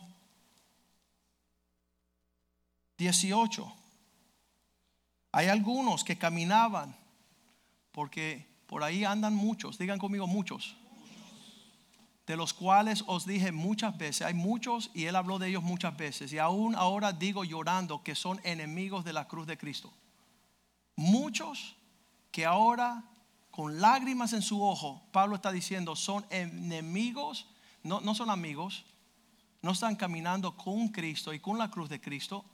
18. Hay algunos que caminaban, porque por ahí andan muchos, digan conmigo muchos, de los cuales os dije muchas veces, hay muchos y él habló de ellos muchas veces, y aún ahora digo llorando que son enemigos de la cruz de Cristo. Muchos que ahora con lágrimas en su ojo, Pablo está diciendo, son enemigos, no, no son amigos, no están caminando con Cristo y con la cruz de Cristo.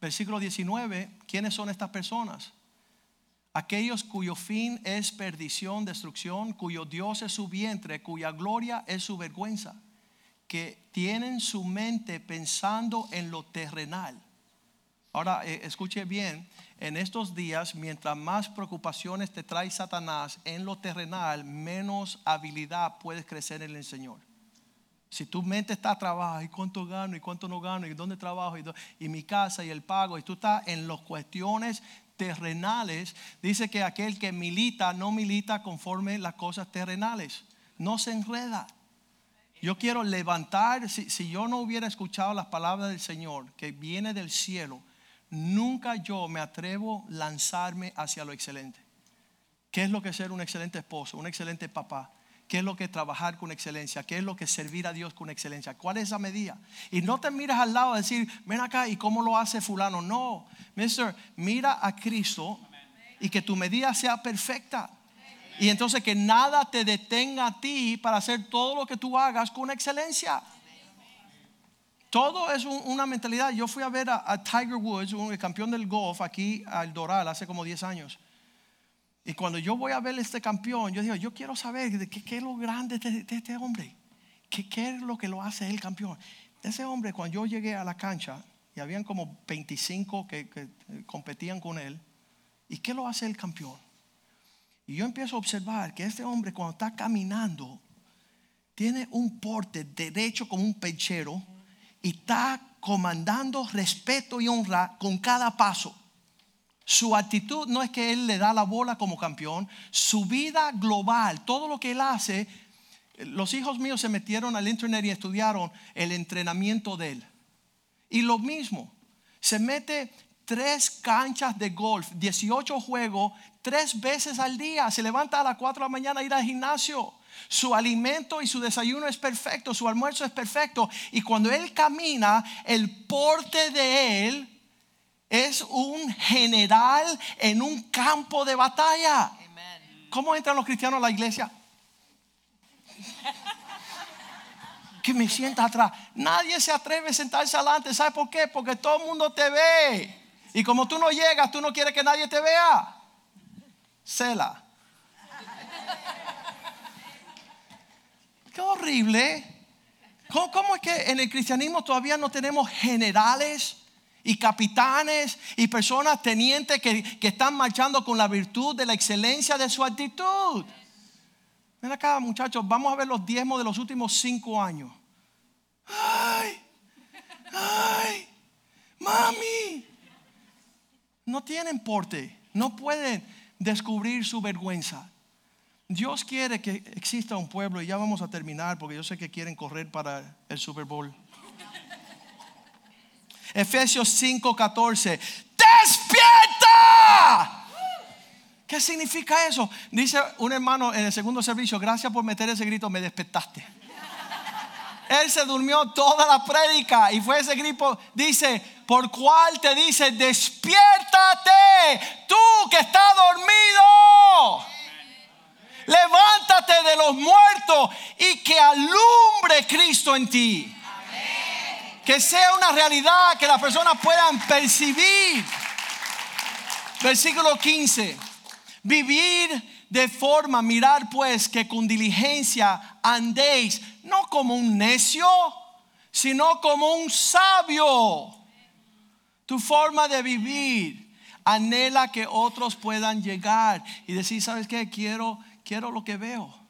Versículo 19, ¿quiénes son estas personas? Aquellos cuyo fin es perdición, destrucción, cuyo Dios es su vientre, cuya gloria es su vergüenza, que tienen su mente pensando en lo terrenal. Ahora, eh, escuche bien, en estos días, mientras más preocupaciones te trae Satanás en lo terrenal, menos habilidad puedes crecer en el Señor. Si tu mente está a trabajo, ¿y cuánto gano? ¿Y cuánto no gano? ¿Y dónde trabajo? ¿Y, mi casa? ¿Y el pago? Y tú estás en las cuestiones terrenales, dice que aquel que milita no milita conforme las cosas terrenales, no se enreda. Yo quiero levantar, si, si yo no hubiera escuchado las palabras del Señor que viene del cielo, nunca yo me atrevo a lanzarme hacia lo excelente. ¿Qué es lo que es ser un excelente esposo, un excelente papá? ¿Qué es lo que es trabajar con excelencia? ¿Qué es lo que es servir a Dios con excelencia? ¿Cuál es esa medida? Y no te miras al lado a decir, ven acá, ¿y cómo lo hace fulano? No, mister, mira a Cristo y que tu medida sea perfecta. Y entonces que nada te detenga a ti para hacer todo lo que tú hagas con excelencia. Todo es una mentalidad. Yo fui a ver a, Tiger Woods, un, el campeón del golf, aquí al Doral hace como 10 años. Y cuando yo voy a ver este campeón, yo digo, yo quiero saber de qué, es lo grande de, este hombre. ¿Qué, ¿Qué, es lo que lo hace el campeón? Ese hombre, cuando yo llegué a la cancha, y habían como 25 que, que competían con él, ¿y qué lo hace el campeón? Y yo empiezo a observar que este hombre cuando está caminando, tiene un porte derecho como un pechero y está comandando respeto y honra con cada paso. Su actitud no es que él le da la bola como campeón, su vida global, todo lo que él hace, los hijos míos se metieron al internet y estudiaron el entrenamiento de él. Y lo mismo, se mete tres canchas de golf, 18 juegos, tres veces al día, se levanta a las 4 de la mañana a ir al gimnasio. Su alimento y su desayuno es perfecto, su almuerzo es perfecto. Y cuando Él camina, el porte de Él es un general en un campo de batalla. ¿Cómo entran los cristianos a la iglesia? Que me sienta atrás. Nadie se atreve a sentarse adelante. ¿Sabe por qué? Porque todo el mundo te ve. Y como tú no llegas, tú no quieres que nadie te vea. Cela. Qué horrible. ¿Cómo, es que en el cristianismo todavía no tenemos generales y capitanes y personas tenientes que, que están marchando con la virtud de la excelencia de su actitud? Ven acá, muchachos, vamos a ver los diezmos de los últimos cinco años. Ay, ay, mami. No tienen porte, no pueden descubrir su vergüenza. Dios quiere que exista un pueblo y ya vamos a terminar porque yo sé que quieren correr para el Super Bowl. Efesios 5:14. ¡Despierta! ¿Qué significa eso? Dice un hermano en el segundo servicio, gracias por meter ese grito, me despertaste. Él se durmió toda la prédica y fue ese grito, dice, por cual te dice, despiértate, tú que estás dormido levántate de los muertos y que alumbre Cristo en ti. Que sea una realidad que las personas puedan percibir. Versículo 15. Vivir De forma, mirar pues que con diligencia andéis, no como un necio, sino como un sabio. Tu forma de vivir anhela que otros puedan llegar y decir, ¿sabes qué? Quiero, quiero lo que veo.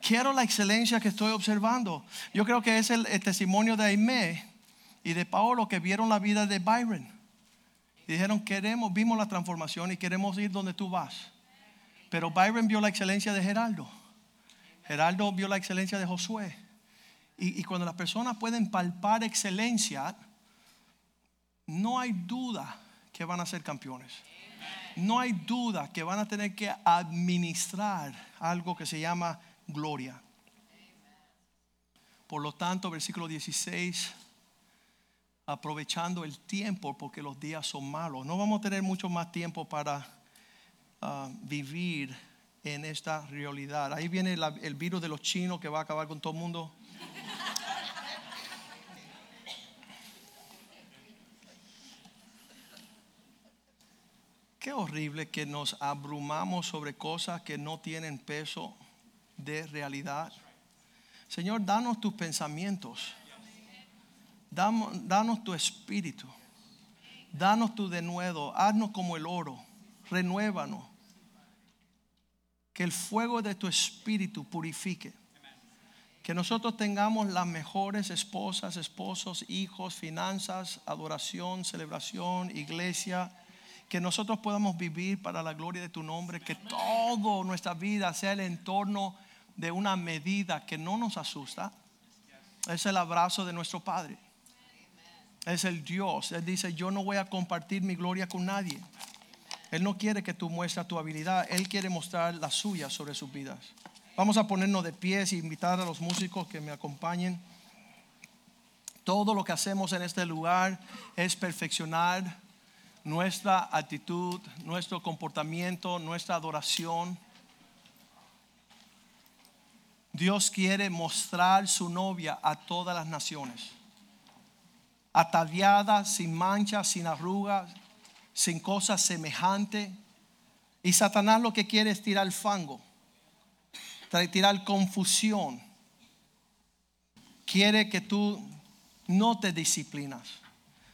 Quiero la excelencia que estoy observando. Yo creo que es el, testimonio de Aimé y de Paolo que vieron la vida de Byron. Dijeron, queremos, vimos la transformación y queremos ir donde tú vas. Pero Byron vio la excelencia de Geraldo. Geraldo vio la excelencia de Josué. Y, cuando las personas pueden palpar excelencia, no hay duda que van a ser campeones. No hay duda que van a tener que administrar algo que se llama gloria. Por lo tanto, versículo 16, aprovechando el tiempo porque los días son malos. No vamos a tener mucho más tiempo para vivir en esta realidad. Ahí viene el virus de los chinos que va a acabar con todo el mundo. Qué horrible que nos abrumamos sobre cosas que no tienen peso de realidad. Señor, danos tus pensamientos. Danos, tu espíritu. Danos tu denuedo. Haznos como el oro renuévanos. Que el fuego de tu espíritu purifique. Que nosotros tengamos las mejores esposas, esposos, hijos, finanzas, adoración, celebración, iglesia. Que nosotros podamos vivir para la gloria de tu nombre. Que toda nuestra vida sea el entorno de una medida que no nos asusta. Es el abrazo de nuestro Padre. Es el Dios. Él dice, yo no voy a compartir mi gloria con nadie. Él no quiere que tú muestres tu habilidad, Él quiere mostrar la suya sobre sus vidas. Vamos a ponernos de pies e invitar a los músicos que me acompañen. Todo lo que hacemos en este lugar es perfeccionar nuestra actitud, nuestro comportamiento, nuestra adoración. Dios quiere mostrar su novia a todas las naciones. Ataviada, sin manchas, sin arrugas, sin cosas semejantes. Y Satanás lo que quiere es tirar fango, tirar confusión. Quiere que tú no te disciplinas.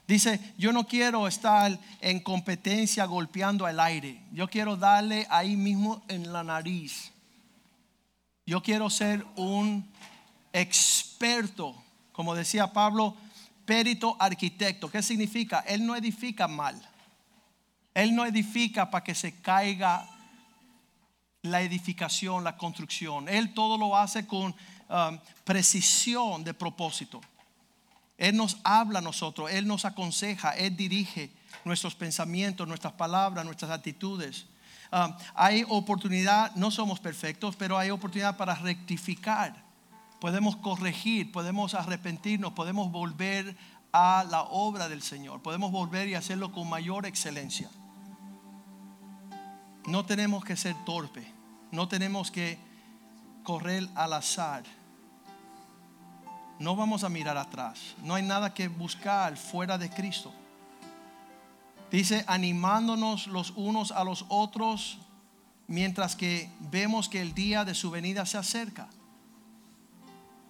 Dice, yo no quiero estar en competencia golpeando el aire. Yo quiero darle ahí mismo en la nariz. Yo quiero ser un experto, como decía Pablo, perito arquitecto. ¿Qué significa? Él no edifica mal. Él no edifica para que se caiga la edificación, la construcción. Él todo lo hace con um, precisión de propósito. Él nos habla a nosotros, Él nos aconseja, Él dirige nuestros pensamientos, nuestras palabras, nuestras actitudes. Um, hay oportunidad, no somos perfectos, pero hay oportunidad para rectificar. Podemos corregir, podemos arrepentirnos, podemos volver a la obra del Señor, podemos volver y hacerlo con mayor excelencia. No tenemos que ser torpe, no tenemos que correr al azar. No vamos a mirar atrás. No hay nada que buscar fuera de Cristo. Dice, animándonos los unos a los otros mientras que vemos que el día de su venida se acerca.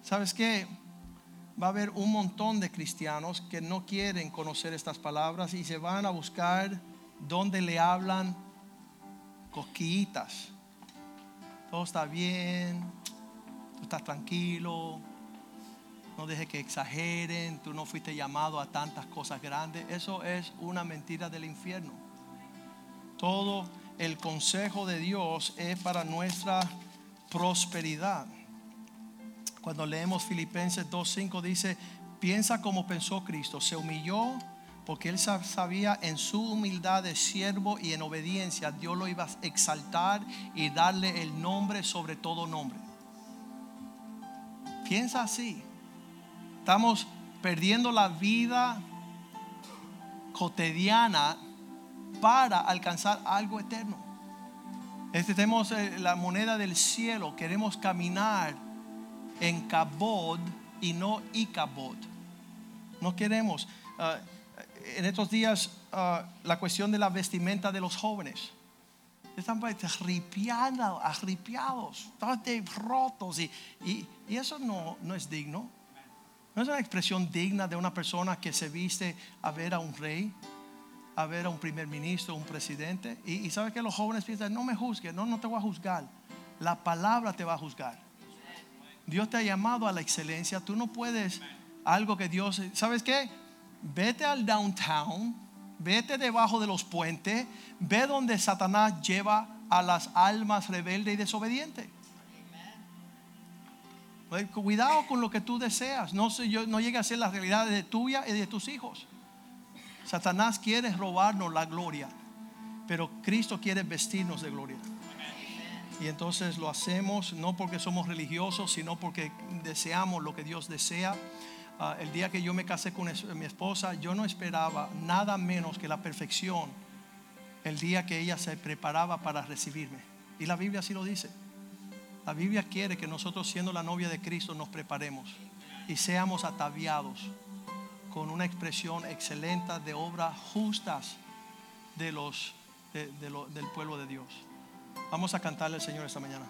¿Sabes qué? Va a haber un montón de cristianos que no quieren conocer estas palabras y se van a buscar donde le hablan cosquillitas. Todo está bien, tú estás tranquilo, no dejes que exageren, tú no fuiste llamado a tantas cosas grandes. Eso es una mentira del infierno. Todo el consejo de Dios es para nuestra prosperidad. Cuando leemos Filipenses 2.5 dice, piensa como pensó Cristo, se humilló porque él sabía en su humildad de siervo y en obediencia Dios lo iba a exaltar y darle el nombre sobre todo nombre. Piensa así. Estamos perdiendo la vida cotidiana para alcanzar algo eterno. Este, tenemos eh, la moneda del cielo, queremos caminar en Kabod y no Ikabod. No queremos. Uh, en estos días uh, la cuestión de la vestimenta de los jóvenes. Están arripiados, arripiados, todos rotos. Y, y, y eso no, no es digno. No es una expresión digna de una persona que se viste a ver a un rey, a ver a un primer ministro, un presidente. Y, y sabe que los jóvenes piensan, no me juzgues, no, no te voy a juzgar. La palabra te va a juzgar. Dios te ha llamado a la excelencia. Tú no puedes algo que Dios, ¿sabes qué? Vete al downtown, vete debajo de los puentes, ve donde Satanás lleva a las almas rebeldes y desobedientes. Pues, Cuidado con lo que tú deseas. No, no llegue a ser la realidad de tuya y de tus hijos. Satanás quiere robarnos la gloria, pero Cristo quiere vestirnos de gloria. Y entonces lo hacemos no porque somos religiosos, sino porque deseamos lo que Dios desea. Ah, el día que yo me casé con mi esposa, yo no esperaba nada menos que la perfección el día que ella se preparaba para recibirme. Y la Biblia así lo dice. La Biblia quiere que nosotros siendo la novia de Cristo nos preparemos y seamos ataviados con una expresión excelente de obras justas de los, de- de lo- del pueblo de Dios. Vamos a cantarle al Señor esta mañana.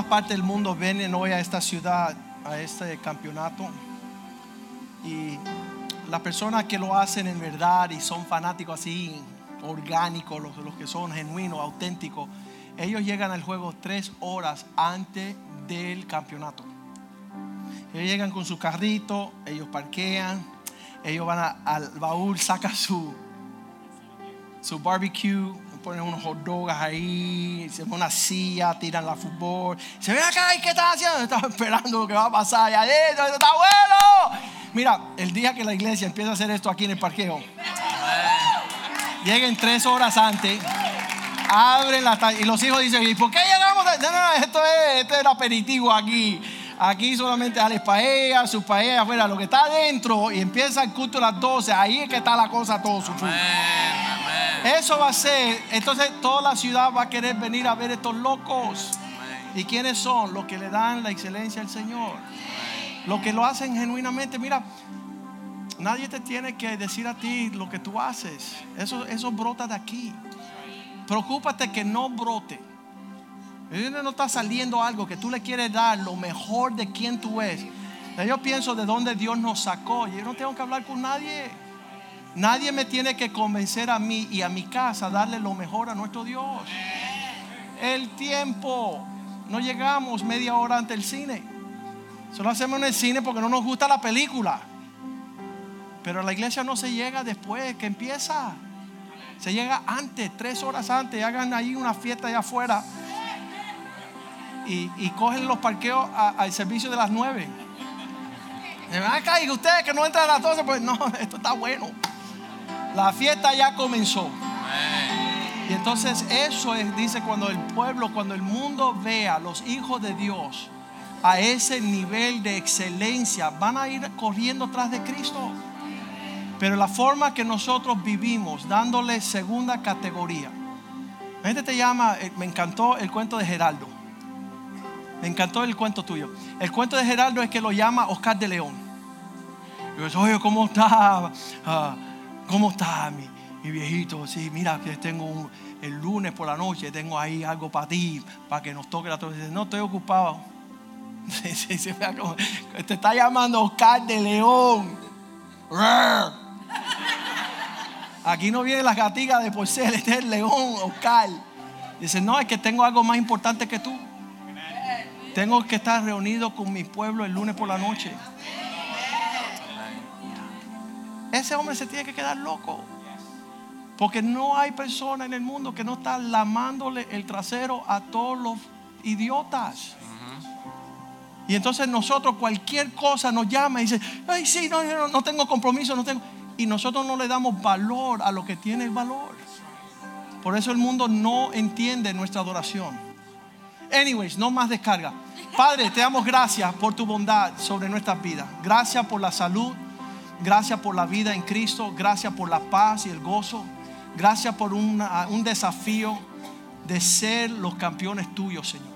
Todas partes del mundo vienen hoy a esta ciudad, a este campeonato. Y las personas que lo hacen en verdad y son fanáticos así, orgánicos, los, los que son genuinos, auténticos, ellos llegan al juego tres horas antes del campeonato. Ellos llegan con su carrito, ellos parquean, ellos van a- al baúl, sacan su, su barbecue, ponen unos hot ahí, se ponen una silla, tiran la fútbol. Se ven acá, ¿y qué estás haciendo? Estaba esperando lo que va a pasar. Y adentro, está bueno. Mira, el día que la iglesia empieza a hacer esto aquí en el parqueo, lleguen tres horas antes, abren la y los hijos dicen, ¿y por qué llegamos? a-?" No, no, esto es, esto es el aperitivo aquí. Aquí solamente dale paella, su paella afuera, lo que está adentro y empieza el culto a las 12, ahí es que está la cosa todo su Eso va a ser, entonces toda la ciudad va a querer venir a ver estos locos. ¿Y quiénes son? Los que le dan la excelencia al Señor. Los que lo hacen genuinamente. Mira, nadie te tiene que decir a ti lo que tú haces. Eso, eso brota de aquí. Preocúpate que no brote. No está saliendo algo que tú le quieres dar lo mejor de quien tú eres. Yo pienso de dónde Dios nos sacó. Yo no tengo que hablar con nadie. Nadie me tiene que convencer a mí y a mi casa a darle lo mejor a nuestro Dios. El tiempo. No llegamos media hora ante el cine. Solo hacemos en el cine porque no nos gusta la película. Pero a la iglesia no se llega después que empieza. Se llega antes, tres horas antes. Hagan ahí una fiesta allá afuera. Y, cogen los parqueos al servicio de las nueve. Acá, y ustedes que no entran a las 12, pues no, esto está bueno. La fiesta ya comenzó. Y entonces eso es, dice, cuando el pueblo, cuando el mundo vea a los hijos de Dios a ese nivel de excelencia, van a ir corriendo tras de Cristo. Pero la forma que nosotros vivimos, dándole segunda categoría. La gente te llama, eh, me encantó el cuento de Geraldo. Me encantó el cuento tuyo. El cuento de Geraldo es que lo llama Oscar de León. Y yo, oye, ¿cómo está? Ah, ¿Cómo está mi, viejito? Sí, mira, que tengo un- el lunes por la noche, tengo ahí algo para ti, para que nos toque la torre. Dice, no, estoy ocupado. Sí, sí, sí, te está llamando Oscar de León. Aquí no vienen las gatigas de porcel, este es el león, Oscar. Dice, no, es que tengo algo más importante que tú. Tengo que estar reunido con mi pueblo el lunes por la noche. Ese hombre se tiene que quedar loco. Porque no hay persona en el mundo que no está lamándole el trasero a todos los idiotas. Y entonces nosotros cualquier cosa nos llama y dice, ay sí, no, no, no tengo compromiso, no tengo. Y nosotros no le damos valor a lo que tiene el valor. Por eso el mundo no entiende nuestra adoración. Anyways, no más descarga. Padre, te damos gracias por tu bondad sobre nuestras vidas. Gracias por la salud. Gracias por la vida en Cristo. Gracias por la paz y el gozo. Gracias por un desafío de ser los campeones tuyos, Señor.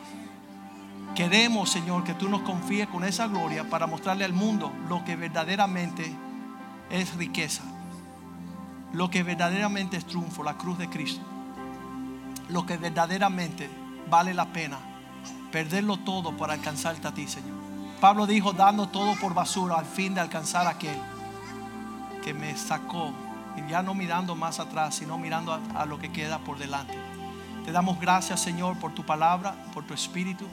Queremos, Señor, que tú nos confíes con esa gloria para mostrarle al mundo lo que verdaderamente es riqueza. Lo que verdaderamente es triunfo, la cruz de Cristo. Lo que verdaderamente vale la pena perderlo todo para alcanzarte a ti, Señor. Pablo dijo, dando todo por basura al fin de alcanzar a aquel que me sacó. Y ya no mirando más atrás, sino mirando a, lo que queda por delante. Te damos gracias, Señor, por tu palabra, por tu espíritu.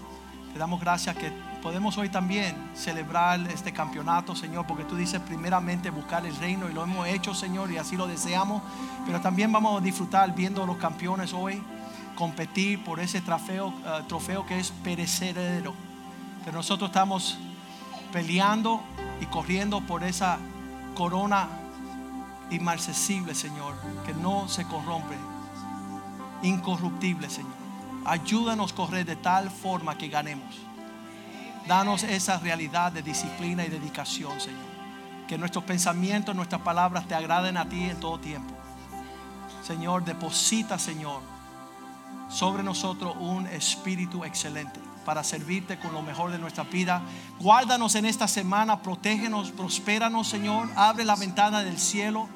Te damos gracias que podemos hoy también celebrar este campeonato, Señor, porque tú dices primeramente buscar el reino y lo hemos hecho, Señor, y así lo deseamos. Pero también vamos a disfrutar viendo a los campeones hoy competir por ese trofeo, eh, trofeo que es perecedero. Pero nosotros estamos peleando y corriendo por esa corona inmarcesible, Señor, que no se corrompe, incorruptible, Señor. Ayúdanos a correr de tal forma que ganemos. Danos esa realidad de disciplina y dedicación, Señor. Que nuestros pensamientos, nuestras palabras te agraden a ti en todo tiempo. Señor, deposita, Señor, sobre nosotros un espíritu excelente para servirte con lo mejor de nuestra vida. Guárdanos en esta semana, protégenos, prospéranos, Señor. Abre la ventana del cielo.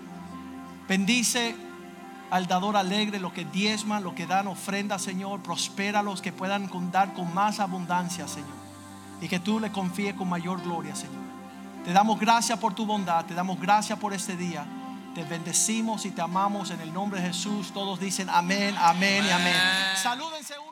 Bendice al dador alegre, lo que diezman, lo que dan ofrenda, Señor. Prospera los que puedan dar con más abundancia, Señor. Y que tú le confíes con mayor gloria, Señor. Te damos gracias por tu bondad, te damos gracias por este día. Te bendecimos y te amamos en el nombre de Jesús. Todos dicen amén, amén y amén. Amén. Salúdense.